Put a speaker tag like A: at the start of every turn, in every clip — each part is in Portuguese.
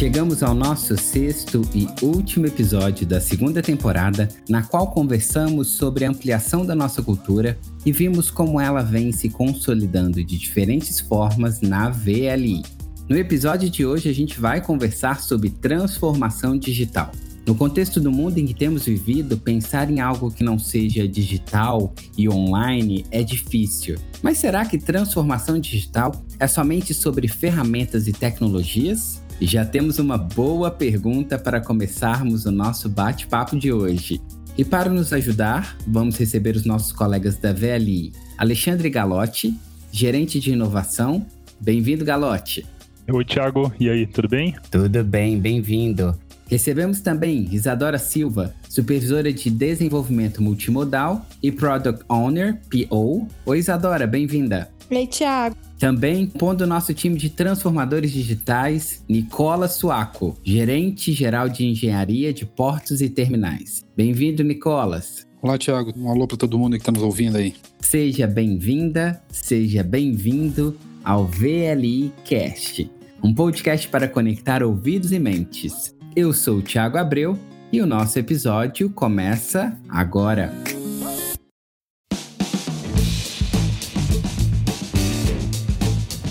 A: Chegamos ao nosso sexto e último episódio da segunda temporada, na qual conversamos sobre a ampliação da nossa cultura e vimos como ela vem se consolidando de diferentes formas na VLI. No episódio de hoje, a gente vai conversar sobre transformação digital. No contexto do mundo em que temos vivido, pensar em algo que não seja digital e online é difícil. Mas será que transformação digital é somente sobre ferramentas e tecnologias? E já temos uma boa pergunta para começarmos o nosso bate-papo de hoje. E para nos ajudar, vamos receber os nossos colegas da VLI, Alexandre Galotti, gerente de inovação. Bem-vindo, Galotti.
B: Oi, Thiago. E aí, tudo bem?
A: Tudo bem, bem-vindo. Recebemos também Isadora Silva, supervisora de desenvolvimento multimodal e Product Owner, PO. Oi, Isadora, bem-vinda.
C: Oi, Thiago.
A: Também pondo o nosso time de transformadores digitais, Nicola Suaco, gerente geral de engenharia de portos e terminais. Bem-vindo, Nicolas.
D: Olá, Thiago. Um alô para todo mundo que está nos ouvindo aí.
A: Seja bem-vinda, seja bem-vindo ao VLI Cast, um podcast para conectar ouvidos e mentes. Eu sou o Thiago Abreu e o nosso episódio começa agora.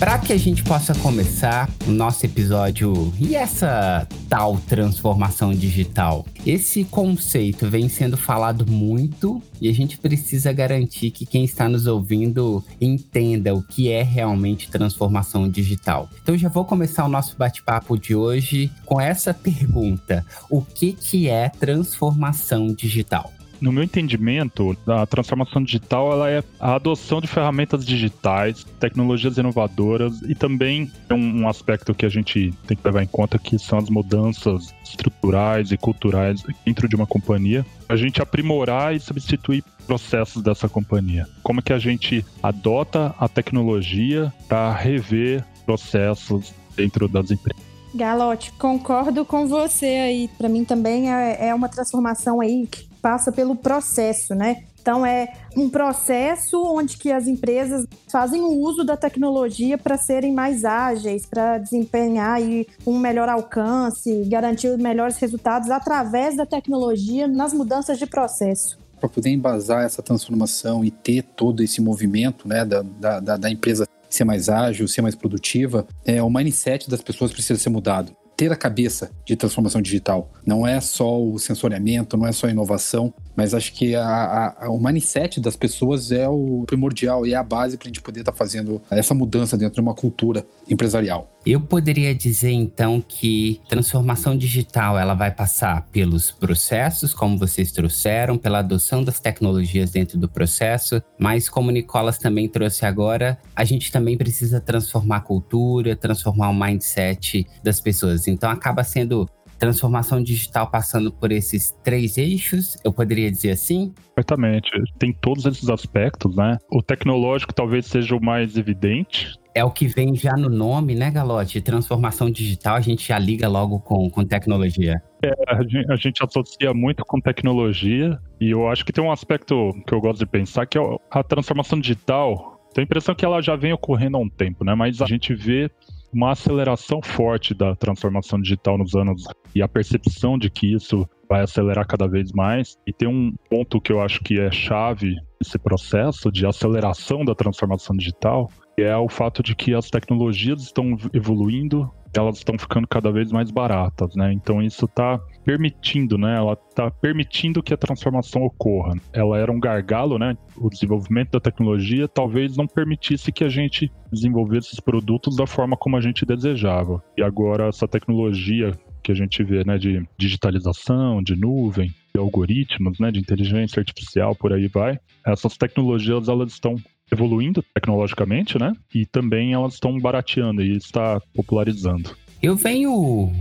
A: Para que a gente possa começar o nosso episódio e essa tal transformação digital, esse conceito vem sendo falado muito e a gente precisa garantir que quem está nos ouvindo entenda o que é realmente transformação digital. Então já vou começar o nosso bate-papo de hoje com essa pergunta: o que que é transformação digital?
B: No meu entendimento, a transformação digital ela é a adoção de ferramentas digitais, tecnologias inovadoras e também um, um aspecto que a gente tem que levar em conta que são as mudanças estruturais e culturais dentro de uma companhia. A gente aprimorar e substituir processos dessa companhia. Como é que a gente adota a tecnologia para rever processos dentro das empresas?
C: Galote, concordo com você aí. Para mim também é, é uma transformação aí que passa pelo processo, né? Então é um processo onde que as empresas fazem o uso da tecnologia para serem mais ágeis, para desempenhar aí um melhor alcance, garantir melhores resultados através da tecnologia nas mudanças de processo.
D: Para poder embasar essa transformação e ter todo esse movimento né, da, da, da empresa ser mais ágil, ser mais produtiva, é, o mindset das pessoas precisa ser mudado ter a cabeça de transformação digital. Não é só o sensoriamento, não é só a inovação, mas acho que a, a, o mindset das pessoas é o primordial e é a base para a gente poder estar tá fazendo essa mudança dentro de uma cultura empresarial.
A: Eu poderia dizer então que transformação digital ela vai passar pelos processos, como vocês trouxeram, pela adoção das tecnologias dentro do processo, mas como o Nicolas também trouxe agora, a gente também precisa transformar a cultura, transformar o mindset das pessoas. Então acaba sendo transformação digital passando por esses três eixos, eu poderia dizer assim?
B: Certamente. Tem todos esses aspectos, né? O tecnológico talvez seja o mais evidente.
A: É o que vem já no nome, né, Galote? Transformação digital, a gente já liga logo com, com tecnologia.
B: É, a gente, a gente associa muito com tecnologia, e eu acho que tem um aspecto que eu gosto de pensar, que é a transformação digital. Tenho a impressão que ela já vem ocorrendo há um tempo, né? Mas a gente vê uma aceleração forte da transformação digital nos anos e a percepção de que isso vai acelerar cada vez mais. E tem um ponto que eu acho que é chave nesse processo de aceleração da transformação digital, é o fato de que as tecnologias estão evoluindo, elas estão ficando cada vez mais baratas, né? Então isso está permitindo, né? Ela está permitindo que a transformação ocorra. Ela era um gargalo, né? O desenvolvimento da tecnologia talvez não permitisse que a gente desenvolvesse esses produtos da forma como a gente desejava. E agora essa tecnologia que a gente vê, né, de digitalização, de nuvem, de algoritmos, né, de inteligência artificial, por aí vai. Essas tecnologias elas estão evoluindo tecnologicamente, né? E também elas estão barateando e está popularizando.
A: Eu venho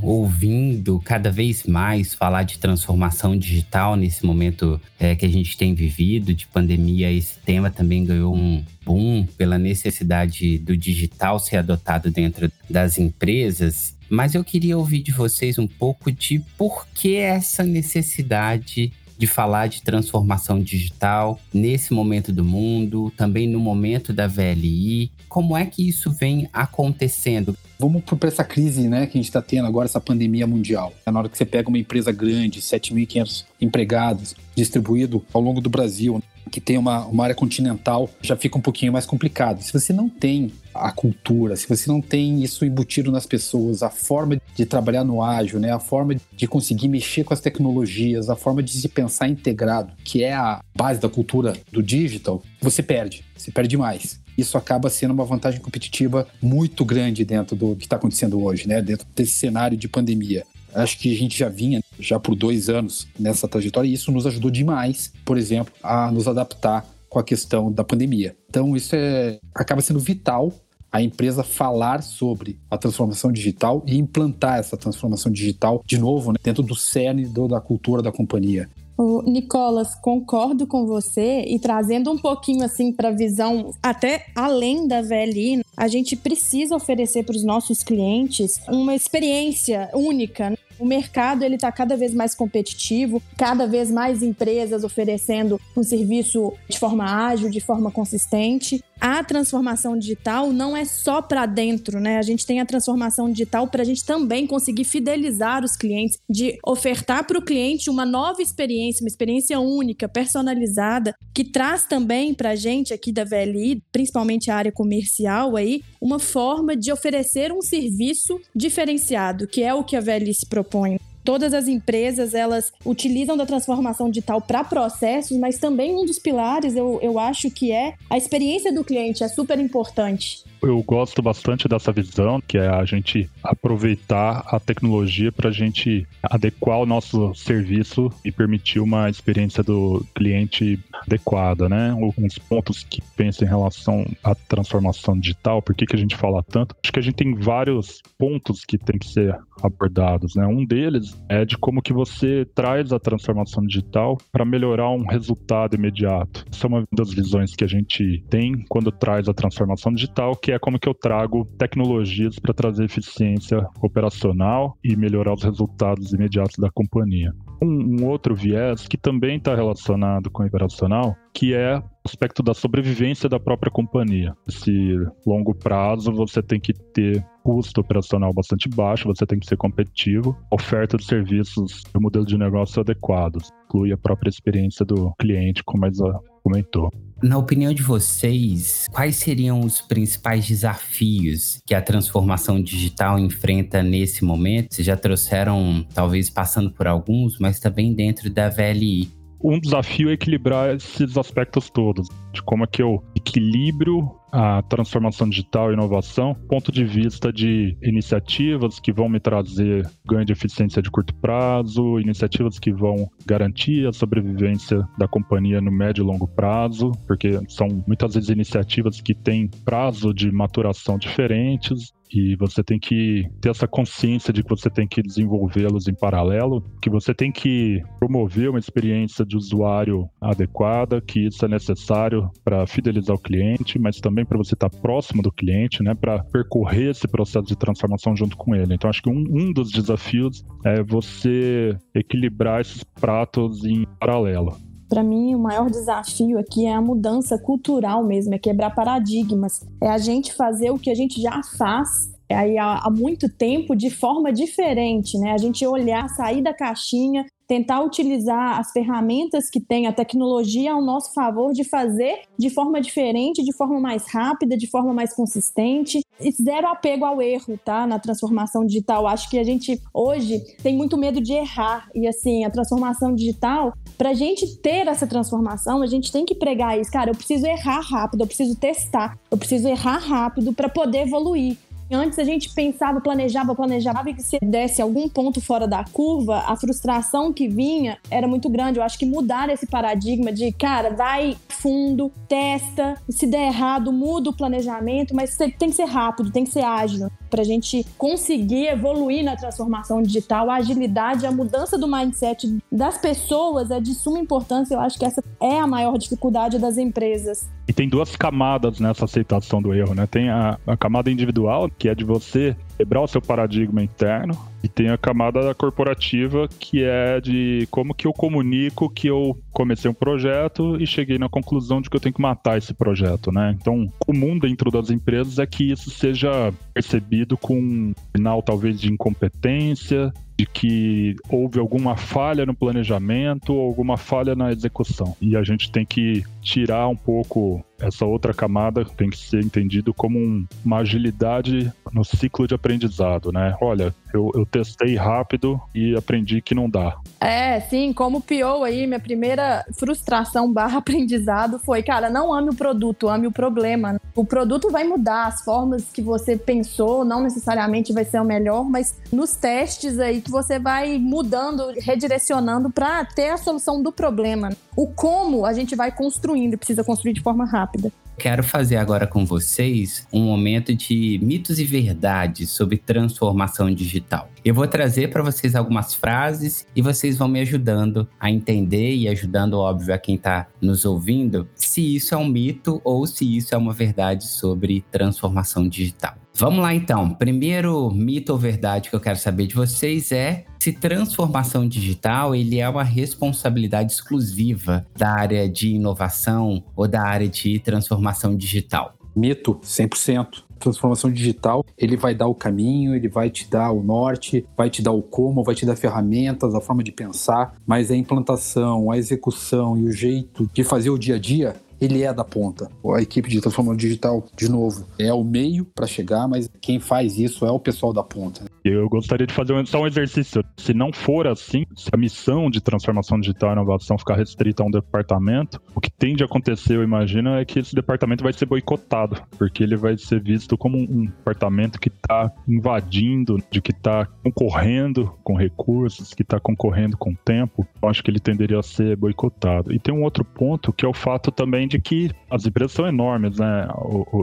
A: ouvindo cada vez mais falar de transformação digital nesse momento é, que a gente tem vivido de pandemia. Esse tema também ganhou um boom pela necessidade do digital ser adotado dentro das empresas. Mas eu queria ouvir de vocês um pouco de por que essa necessidade de falar de transformação digital nesse momento do mundo, também no momento da VLI. Como é que isso vem acontecendo?
D: Vamos para essa crise né, que a gente está tendo agora, essa pandemia mundial. É na hora que você pega uma empresa grande, 7.500 empregados, distribuído ao longo do Brasil, que tem uma, uma área continental, já fica um pouquinho mais complicado. Se você não tem a cultura, se você não tem isso embutido nas pessoas, a forma de trabalhar no ágil, né, a forma de conseguir mexer com as tecnologias, a forma de se pensar integrado, que é a base da cultura do digital, você perde, você perde mais. Isso acaba sendo uma vantagem competitiva muito grande dentro do que está acontecendo hoje, né, dentro desse cenário de pandemia. Acho que a gente já vinha já por dois anos nessa trajetória e isso nos ajudou demais, por exemplo, a nos adaptar com a questão da pandemia. Então, isso é, acaba sendo vital a empresa falar sobre a transformação digital e implantar essa transformação digital de novo né, dentro do cerne do, da cultura da companhia.
C: O Nicolas, concordo com você e trazendo um pouquinho assim para a visão até além da VLI, a gente precisa oferecer para os nossos clientes uma experiência única. O mercado ele está cada vez mais competitivo, cada vez mais empresas oferecendo um serviço de forma ágil, de forma consistente. A transformação digital não é só para dentro, né? A gente tem a transformação digital para a gente também conseguir fidelizar os clientes, de ofertar para o cliente uma nova experiência, uma experiência única, personalizada, que traz também para a gente aqui da VLI, principalmente a área comercial aí, uma forma de oferecer um serviço diferenciado, que é o que a VLI se propõe propõe. Todas as empresas, elas utilizam da transformação digital para processos, mas também um dos pilares, eu, eu acho que é a experiência do cliente, é super importante.
B: Eu gosto bastante dessa visão, que é a gente aproveitar a tecnologia para a gente adequar o nosso serviço e permitir uma experiência do cliente adequada, né? Alguns pontos que pensa em relação à transformação digital, por que, que a gente fala tanto? Acho que a gente tem vários pontos que tem que ser abordados, né? Um deles é de como que você traz a transformação digital para melhorar um resultado imediato. Essa é uma das visões que a gente tem quando traz a transformação digital, que é como que eu trago tecnologias para trazer eficiência operacional e melhorar os resultados imediatos da companhia. Um, um outro viés que também está relacionado com o operacional, que é aspecto da sobrevivência da própria companhia. Esse longo prazo você tem que ter custo operacional bastante baixo, você tem que ser competitivo, oferta de serviços e modelo de negócio adequados, inclui a própria experiência do cliente, como a Isa comentou.
A: Na opinião de vocês, quais seriam os principais desafios que a transformação digital enfrenta nesse momento? Vocês já trouxeram, talvez passando por alguns, mas também dentro da VLI.
B: Um desafio é equilibrar esses aspectos todos, de como é que eu equilibro a transformação digital e inovação, ponto de vista de iniciativas que vão me trazer ganho de eficiência de curto prazo, iniciativas que vão garantir a sobrevivência da companhia no médio e longo prazo, porque são muitas vezes iniciativas que têm prazo de maturação diferentes, e você tem que ter essa consciência de que você tem que desenvolvê-los em paralelo, que você tem que promover uma experiência de usuário adequada, que isso é necessário para fidelizar o cliente, mas também para você estar tá próximo do cliente, né, para percorrer esse processo de transformação junto com ele. Então, acho que um, um dos desafios é você equilibrar esses pratos em paralelo.
C: Para mim, o maior desafio aqui é a mudança cultural mesmo, é quebrar paradigmas. É a gente fazer o que a gente já faz aí há, há, muito tempo de forma diferente, né? A gente olhar, sair da caixinha tentar utilizar as ferramentas que tem a tecnologia ao nosso favor de fazer de forma diferente, de forma mais rápida, de forma mais consistente e zero apego ao erro, tá? Na transformação digital. Acho que a gente hoje tem muito medo de errar e assim, a transformação digital, pra gente ter essa transformação, a gente tem que pregar isso, cara, eu preciso errar rápido, eu preciso testar, eu preciso errar rápido para poder evoluir. Antes a gente pensava, planejava, planejava e que se desse algum ponto fora da curva, a frustração que vinha era muito grande. Eu acho que mudar esse paradigma de, cara, vai fundo, testa, se der errado, muda o planejamento, mas tem que ser rápido, tem que ser ágil para a gente conseguir evoluir na transformação digital, a agilidade, a mudança do mindset das pessoas é de suma importância. Eu acho que essa é a maior dificuldade das empresas.
B: E tem duas camadas nessa aceitação do erro, né? Tem a, a camada individual, que é de você quebrar o seu paradigma interno, e tem a camada corporativa, que é de como que eu comunico que eu comecei um projeto e cheguei na conclusão de que eu tenho que matar esse projeto, né? Então, comum dentro das empresas é que isso seja percebido com um final talvez de incompetência, de que houve alguma falha no planejamento ou alguma falha na execução. E a gente tem que tirar um pouco essa outra camada, tem que ser entendido como um, uma agilidade no ciclo de aprendizado, né? Olha, eu, eu, testei rápido e aprendi que não dá.
C: É, sim, como PO aí, minha primeira frustração barra aprendizado foi, cara, não ame o produto, ame o problema. O produto vai mudar, as formas que você pensou não necessariamente vai ser o melhor, mas nos testes aí que você vai mudando, redirecionando para ter a solução do problema. O como a gente vai construindo, precisa construir de forma rápida.
A: Quero fazer agora com vocês um momento de mitos e verdades sobre transformação digital. Eu vou trazer para vocês algumas frases e vocês vão me ajudando a entender e ajudando, óbvio, a quem está nos ouvindo, se isso é um mito ou se isso é uma verdade sobre transformação digital. Vamos lá então. Primeiro mito ou verdade que eu quero saber de vocês é se transformação digital ele é uma responsabilidade exclusiva da área de inovação ou da área de transformação digital.
D: Mito, 100% transformação digital, ele vai dar o caminho, ele vai te dar o norte, vai te dar o como, vai te dar ferramentas, a forma de pensar, mas a implantação, a execução e o jeito de fazer o dia a dia ele é da ponta. A equipe de transformação digital, de novo, é o meio para chegar, mas quem faz isso é o pessoal da ponta.
B: Eu gostaria de fazer só um exercício. Se não for assim, se a missão de transformação digital e inovação ficar restrita a um departamento, o que tende a acontecer, eu imagino, é que esse departamento vai ser boicotado, porque ele vai ser visto como um departamento que está invadindo, de que está concorrendo com recursos, que está concorrendo com tempo. Eu acho que ele tenderia a ser boicotado. E tem um outro ponto que é o fato também de que as empresas são enormes, né?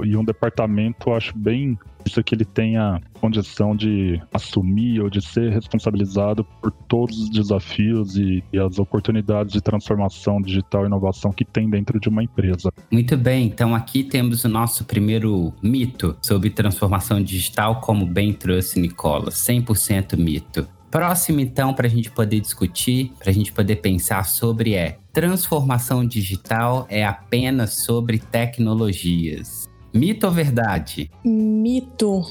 B: E um departamento, acho bem isso que ele tenha condição de assumir ou de ser responsabilizado por todos os desafios e, e, as oportunidades de transformação digital e inovação que tem dentro de uma empresa.
A: Muito bem, então aqui temos o nosso primeiro mito sobre transformação digital, como bem trouxe Nicola, 100% mito. Próximo, então, para a gente poder discutir, para a gente poder pensar sobre é transformação digital é apenas sobre tecnologias. Mito ou verdade?
C: Mito.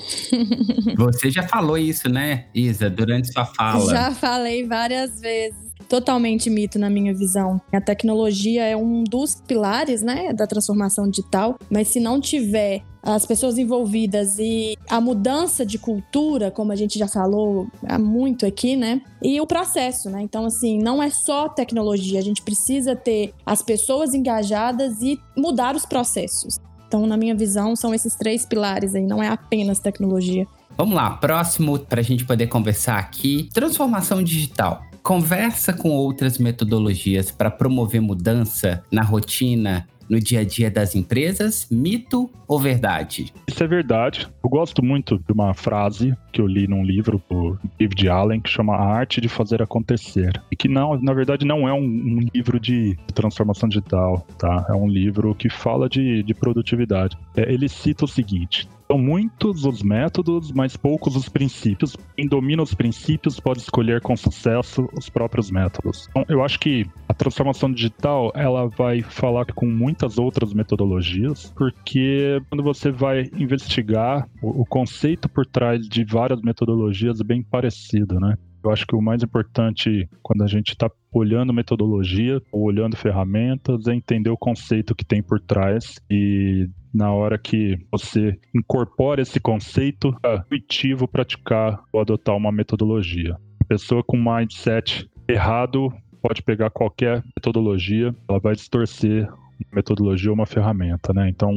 A: Você já falou isso, né, Isa, durante sua fala?
C: Já falei várias vezes totalmente mito na minha visão. A tecnologia é um dos pilares, né, da transformação digital, mas se não tiver as pessoas envolvidas e a mudança de cultura, como a gente já falou há muito aqui, né? E o processo, né? Então, assim, não é só tecnologia, a gente precisa ter as pessoas engajadas e mudar os processos. Então, na minha visão, são esses três pilares aí, não é apenas tecnologia.
A: Vamos lá, próximo para a gente poder conversar aqui: transformação digital. Conversa com outras metodologias para promover mudança na rotina no dia a dia das empresas? Mito ou verdade?
B: Isso é verdade. Eu gosto muito de uma frase que eu li num livro do David Allen que chama A Arte de Fazer Acontecer. E que não, na verdade não é um, um livro de transformação digital, tá? É um livro que fala de, de produtividade. É, ele cita o seguinte: são muitos os métodos, mas poucos os princípios. Quem domina os princípios pode escolher com sucesso os próprios métodos. Então, eu acho que a transformação digital ela vai falar com muitas outras metodologias, porque quando você vai investigar o, o conceito por trás de várias metodologias é bem parecido, né? Eu acho que o mais importante quando a gente está olhando metodologia olhando ferramentas é entender o conceito que tem por trás e na hora que você incorpora esse conceito, é intuitivo praticar ou adotar uma metodologia. A pessoa com mindset errado pode pegar qualquer metodologia, ela vai distorcer uma metodologia ou uma ferramenta, né? Então,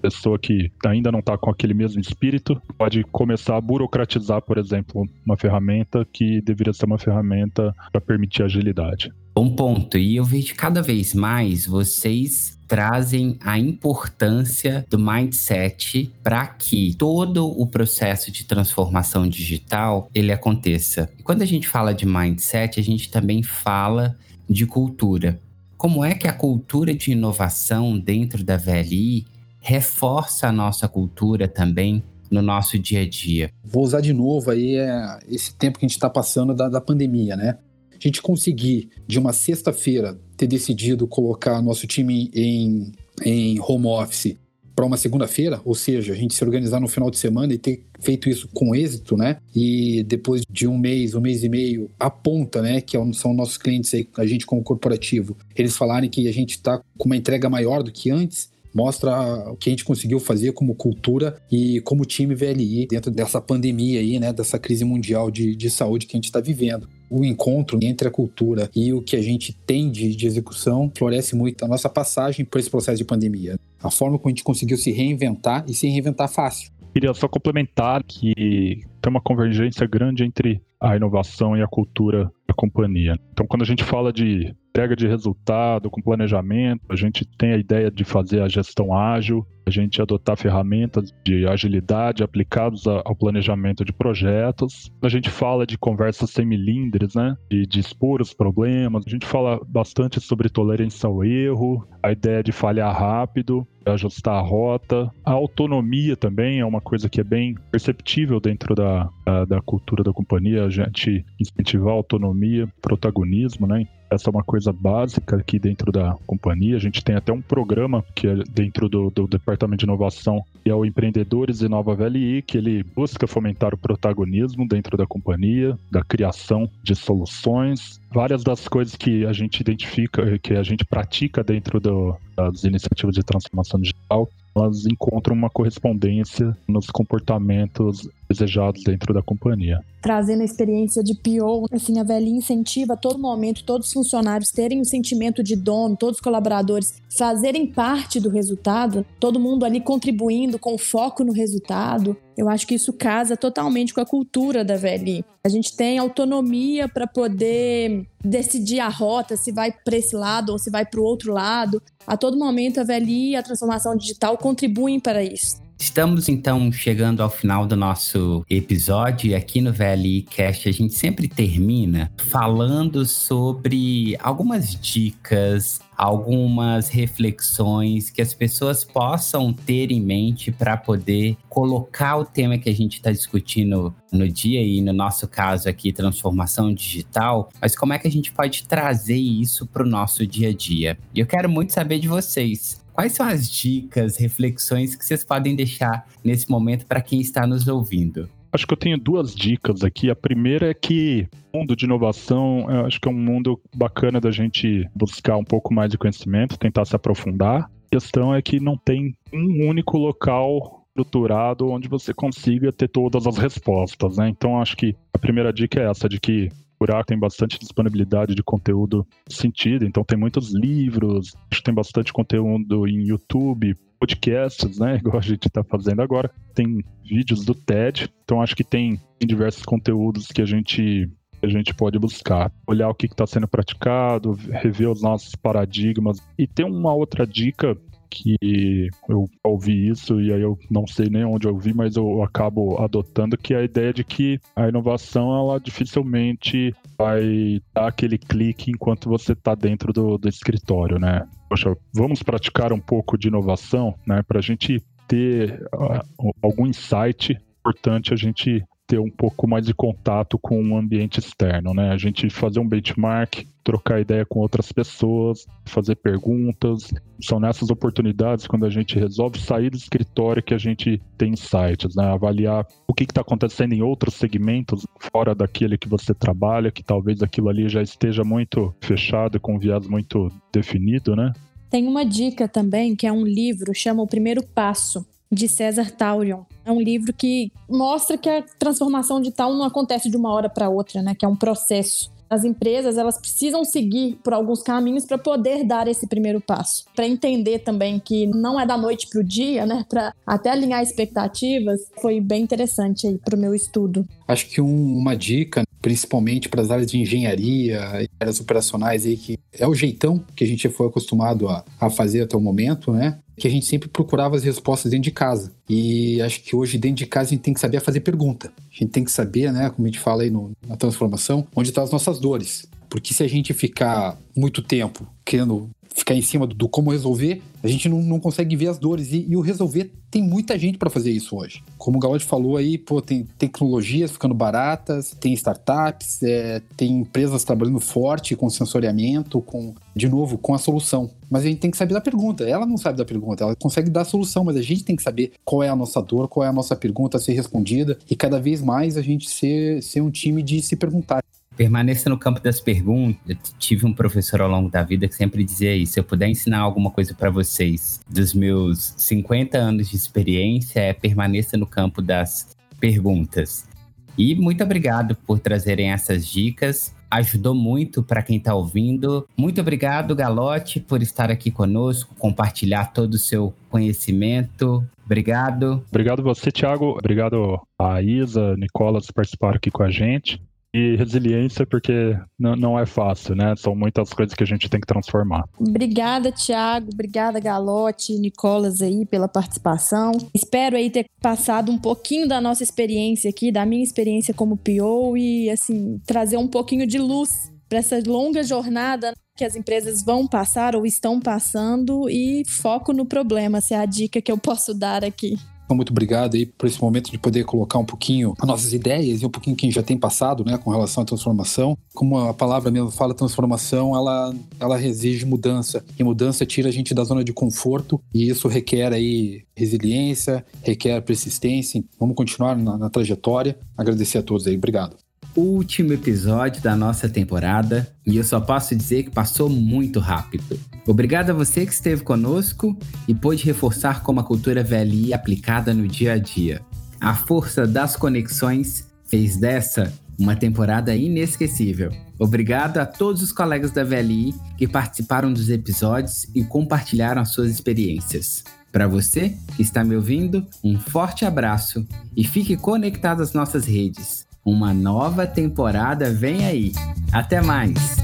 B: pessoa que ainda não está com aquele mesmo espírito pode começar a burocratizar, por exemplo, uma ferramenta que deveria ser uma ferramenta para permitir agilidade.
A: Bom ponto. E eu vejo cada vez mais vocês trazem a importância do mindset para que todo o processo de transformação digital ele aconteça. E quando a gente fala de mindset, a gente também fala de cultura. como é que a cultura de inovação dentro da VLI reforça a nossa cultura também no nosso dia a dia?
D: Vou usar de novo aí é, esse tempo que a gente está passando da, da pandemia, né? A gente conseguir, de uma sexta-feira, ter decidido colocar nosso time em, em home office para uma segunda-feira, ou seja, a gente se organizar no final de semana e ter feito isso com êxito, né? E depois de um mês, um mês e meio, a ponta, né? Que é são nossos clientes aí, a gente como corporativo, eles falarem que a gente está com uma entrega maior do que antes, mostra o que a gente conseguiu fazer como cultura e como time VLI dentro dessa pandemia aí, né, dessa crise mundial de, de saúde que a gente está vivendo. O encontro entre a cultura e o que a gente tem de, de execução floresce muito a nossa passagem por esse processo de pandemia. A forma como a gente conseguiu se reinventar e se reinventar fácil.
B: Queria só complementar que tem uma convergência grande entre a inovação e a cultura da companhia. Então, quando a gente fala de entrega de resultado, com planejamento, a gente tem a ideia de fazer a gestão ágil, a gente adotar ferramentas de agilidade aplicadas ao planejamento de projetos. A gente fala de conversas sem milindres, né? De, de expor os problemas. A gente fala bastante sobre tolerância ao erro, a ideia de falhar rápido, ajustar a rota. A autonomia também é uma coisa que é bem perceptível dentro da, da, da cultura da companhia, a gente incentivar a autonomia, protagonismo, né? Essa é uma coisa básica aqui dentro da companhia. A gente tem até um programa que é dentro do, do Departamento de Inovação, que é o Empreendedores e Nova VLI, que ele busca fomentar o protagonismo dentro da companhia, da criação de soluções. Várias das coisas que a gente identifica, que a gente pratica dentro do, das iniciativas de transformação digital, elas encontram uma correspondência nos comportamentos desejados dentro da companhia.
C: Trazendo a experiência de PO, assim, a velhinha incentiva a todo momento todos os funcionários terem um sentimento de dono, todos os colaboradores fazerem parte do resultado, todo mundo ali contribuindo com foco no resultado. Eu acho que isso casa totalmente com a cultura da VLI. A gente tem autonomia para poder decidir a rota, se vai para esse lado ou se vai para o outro lado. A todo momento a VLI e a transformação digital contribuem para isso.
A: Estamos então chegando ao final do nosso episódio e aqui no VLI Cast a gente sempre termina falando sobre algumas dicas, algumas reflexões que as pessoas possam ter em mente para poder colocar o tema que a gente está discutindo no dia e no nosso caso aqui transformação digital, mas como é que a gente pode trazer isso para o nosso dia a dia? E eu quero muito saber de vocês. Quais são as dicas, reflexões que vocês podem deixar nesse momento para quem está nos ouvindo?
B: Acho que eu tenho duas dicas aqui. A primeira é que o mundo de inovação, acho que é um mundo bacana da gente buscar um pouco mais de conhecimento, tentar se aprofundar. A questão é que não tem um único local estruturado onde você consiga ter todas as respostas, né? Então acho que a primeira dica é essa de que procurar, tem bastante disponibilidade de conteúdo sentido, então tem muitos livros, tem bastante conteúdo em YouTube, podcasts, né, igual a gente está fazendo agora, tem vídeos do TED, então acho que tem, tem diversos conteúdos que a gente a gente pode buscar, olhar o que está sendo praticado, rever os nossos paradigmas. E tem uma outra dica que eu ouvi isso e aí eu não sei nem onde eu vi, mas eu acabo adotando que é a ideia de que a inovação ela dificilmente vai dar aquele clique enquanto você está dentro do, do escritório, né? Poxa, vamos praticar um pouco de inovação, né? Para a gente ter uh, algum insight importante a gente ter um pouco mais de contato com o ambiente externo, né? A gente fazer um benchmark, trocar ideia com outras pessoas, fazer perguntas. São nessas oportunidades, quando a gente resolve sair do escritório, que a gente tem insights, né? Avaliar o que está acontecendo em outros segmentos, fora daquele que você trabalha, que talvez aquilo ali já esteja muito fechado, com viés muito definido, né?
C: Tem uma dica também, que é um livro, chama O Primeiro Passo de César Taurion. É um livro que mostra que a transformação digital não acontece de uma hora para outra, né? Que é um processo. As empresas elas precisam seguir por alguns caminhos para poder dar esse primeiro passo, para entender também que não é da noite para o dia, né? Para até alinhar expectativas, foi bem interessante aí para o meu estudo.
D: Acho que um, uma dica, principalmente para as áreas de engenharia, áreas operacionais aí que é o jeitão que a gente foi acostumado a, a fazer até o momento, né? que a gente sempre procurava as respostas dentro de casa. E acho que hoje, dentro de casa, a gente tem que saber fazer pergunta. A gente tem que saber, né, como a gente fala aí no, na transformação, onde estão as nossas dores. Porque se a gente ficar muito tempo querendo ficar em cima do, do como resolver, a gente não, não consegue ver as dores. E, e o resolver tem muita gente para fazer isso hoje. Como o Galote falou aí, pô, tem tecnologias ficando baratas, tem startups, é, tem empresas trabalhando forte com sensoriamento, com, de novo, com a solução. Mas a gente tem que saber da pergunta. Ela não sabe da pergunta, ela consegue dar a solução, mas a gente tem que saber qual é a nossa dor, qual é a nossa pergunta a ser respondida e cada vez mais a gente ser, ser um time de se perguntar.
A: Permaneça no campo das perguntas. Eu tive um professor ao longo da vida que sempre dizia isso. Se eu puder ensinar alguma coisa para vocês dos meus 50 anos de experiência, é permaneça no campo das perguntas. E muito obrigado por trazerem essas dicas. Ajudou muito para quem está ouvindo. Muito obrigado, Galote, por estar aqui conosco, compartilhar todo o seu conhecimento. Obrigado.
B: Obrigado você, Thiago. Obrigado a Isa, Nicolas, por participaram aqui com a gente e resiliência, porque não, é fácil, né? São muitas coisas que a gente tem que transformar.
C: Obrigada, Tiago. Obrigada, Galote, Nicolas aí pela participação. Espero aí ter passado um pouquinho da nossa experiência aqui, da minha experiência como PO e, assim, trazer um pouquinho de luz para essa longa jornada que as empresas vão passar ou estão passando e foco no problema. Essa é a dica que eu posso dar aqui.
D: Então, muito obrigado aí por esse momento de poder colocar um pouquinho as nossas ideias e um pouquinho que já tem passado, né, com relação à transformação. Como a palavra mesmo fala, transformação, ela, ela exige mudança. E mudança tira a gente da zona de conforto e isso requer aí resiliência, requer persistência. Vamos continuar na, na trajetória. Agradecer a todos aí. Obrigado
A: último episódio da nossa temporada e eu só posso dizer que passou muito rápido. Obrigado a você que esteve conosco e pôde reforçar como a cultura VLI aplicada no dia a dia. A força das conexões fez dessa uma temporada inesquecível. Obrigado a todos os colegas da VLI que participaram dos episódios e compartilharam as suas experiências. Para você que está me ouvindo, um forte abraço e fique conectado às nossas redes. Uma nova temporada vem aí. Até mais!